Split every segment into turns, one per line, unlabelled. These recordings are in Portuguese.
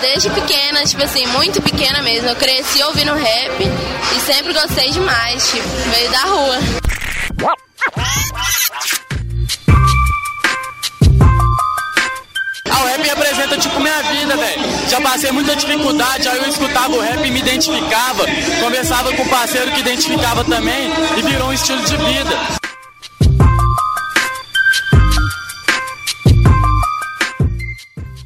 desde pequena, tipo assim, muito pequena mesmo. Eu cresci ouvindo rap e sempre gostei demais, tipo, veio da rua.
Ah, o rap representa tipo minha vida, velho. Já passei muita dificuldade, aí eu escutava o rap e me identificava. Conversava com um parceiro que identificava também e virou um estilo de vida.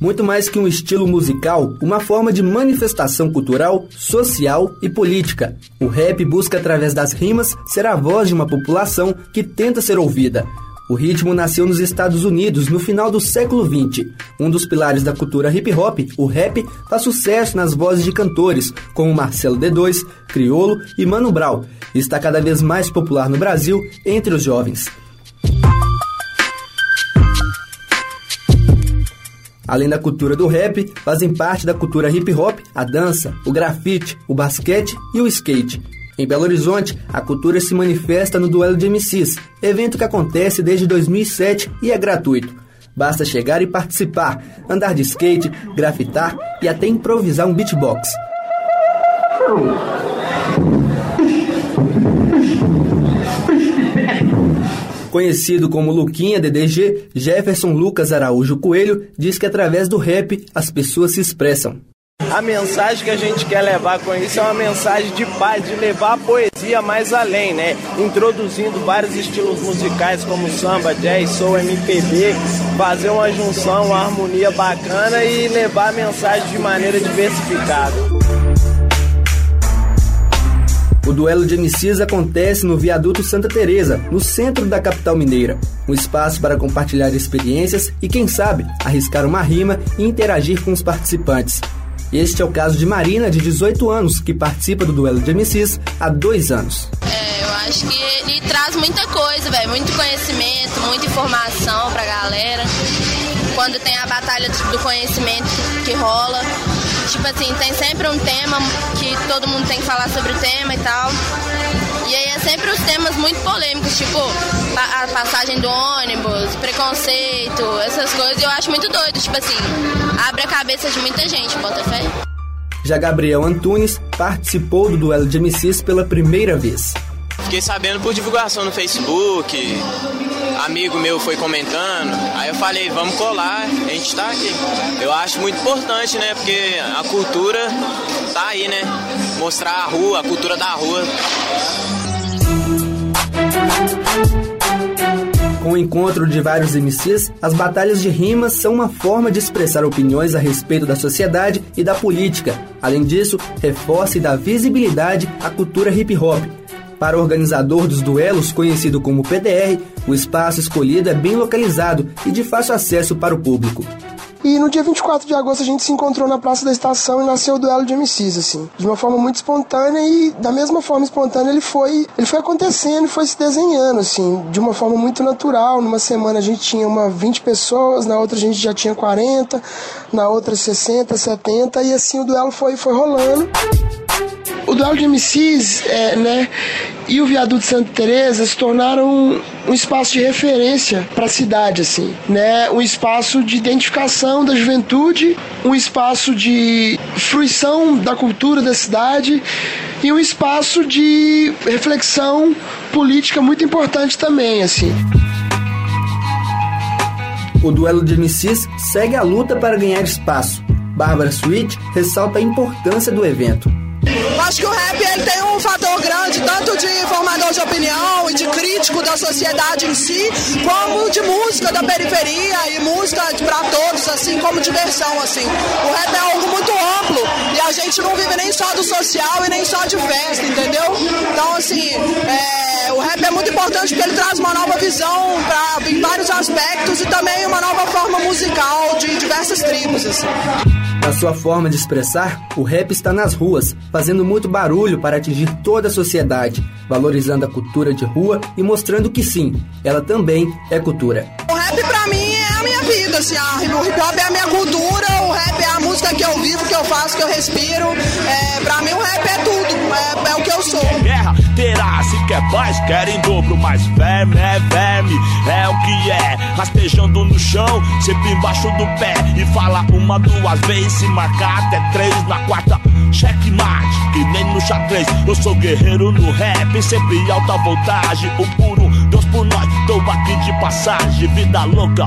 Muito mais que um estilo musical, uma forma de manifestação cultural, social e política. O rap busca, através das rimas, ser a voz de uma população que tenta ser ouvida. O ritmo nasceu nos Estados Unidos no final do século XX. Um dos pilares da cultura hip hop, o rap, faz sucesso nas vozes de cantores como Marcelo D2, Criolo e Mano Brown, está cada vez mais popular no Brasil entre os jovens. Além da cultura do rap, fazem parte da cultura hip hop a dança, o grafite, o basquete e o skate. Em Belo Horizonte, a cultura se manifesta no Duelo de MCs, evento que acontece desde 2007 e é gratuito. Basta chegar e participar, andar de skate, grafitar e até improvisar um beatbox. Conhecido como Luquinha DDG, Jefferson Lucas Araújo Coelho diz que através do rap as pessoas se expressam.
A mensagem que a gente quer levar com isso é uma mensagem de paz, de levar a poesia mais além, né? Introduzindo vários estilos musicais como samba, jazz, soul, MPB, fazer uma junção, uma harmonia bacana e levar a mensagem de maneira diversificada.
O duelo de MCs acontece no Viaduto Santa Teresa, no centro da capital mineira. Um espaço para compartilhar experiências e, quem sabe, arriscar uma rima e interagir com os participantes. Este é o caso de Marina, de 18 anos, que participa do duelo de MCs há dois anos.
É, eu acho que ele traz muita coisa, velho, muito conhecimento, muita informação pra galera. Quando tem a batalha do conhecimento que rola, Tipo assim, tem sempre um tema que todo mundo tem que falar sobre o tema e tal. E aí é sempre os temas muito polêmicos, tipo a passagem do ônibus, preconceito, essas coisas. Eu acho muito doido, tipo assim, abre a cabeça de muita gente, bota fé.
Já Gabriel Antunes participou do duelo de MCs pela primeira vez.
Fiquei sabendo por divulgação no Facebook, amigo meu foi comentando, aí eu falei, vamos colar, a gente tá aqui. Eu acho muito importante, né? Porque a cultura tá aí, né? Mostrar a rua, a cultura da rua.
Com o encontro de vários MCs, as batalhas de rimas são uma forma de expressar opiniões a respeito da sociedade e da política. Além disso, reforça e dá visibilidade à cultura hip hop para o organizador dos duelos, conhecido como PDR, o espaço escolhido é bem localizado e de fácil acesso para o público.
E no dia 24 de agosto a gente se encontrou na Praça da Estação e nasceu o duelo de MCs, assim. De uma forma muito espontânea e da mesma forma espontânea ele foi, ele foi acontecendo e foi se desenhando, assim, de uma forma muito natural. Numa semana a gente tinha uma 20 pessoas, na outra a gente já tinha 40, na outra 60, 70 e assim o duelo foi, foi rolando. O duelo de MCs, é, né, e o viaduto Santa Teresa se tornaram um, um espaço de referência para a cidade, assim, né, um espaço de identificação da juventude, um espaço de fruição da cultura da cidade e um espaço de reflexão política muito importante também, assim.
O duelo de MCs segue a luta para ganhar espaço. Bárbara Sweet ressalta a importância do evento.
Acho que o rap ele tem um fator grande, tanto de formador de opinião e de crítico da sociedade em si, como de música da periferia e música para todos, assim como diversão, assim. O rap é algo muito amplo e a gente não vive nem só do social e nem só de festa, entendeu? Então, assim, é, o rap é muito importante porque ele traz uma nova visão pra, em vários aspectos e também uma nova forma musical de diversas tribos, assim.
Na sua forma de expressar, o rap está nas ruas, fazendo muito barulho para atingir toda a sociedade, valorizando a cultura de rua e mostrando que sim, ela também é cultura.
O rap pra mim é a minha vida, assim, a, o hip hop é a minha cultura, o rap é a música que eu vivo, que eu faço, que eu respiro. É, pra mim o rap é tudo, é, é o que eu sou.
Guerra terá, quer paz, querem dobro, mas verme é verme, é o que é. Rastejando no chão, sempre embaixo do pé. E fala uma, duas vezes, se marcar até três na quarta. Checkmate, que nem no xadrez. Eu sou guerreiro no rap, sempre alta voltagem. Por um, Deus por nós, tô aqui de passagem, vida louca.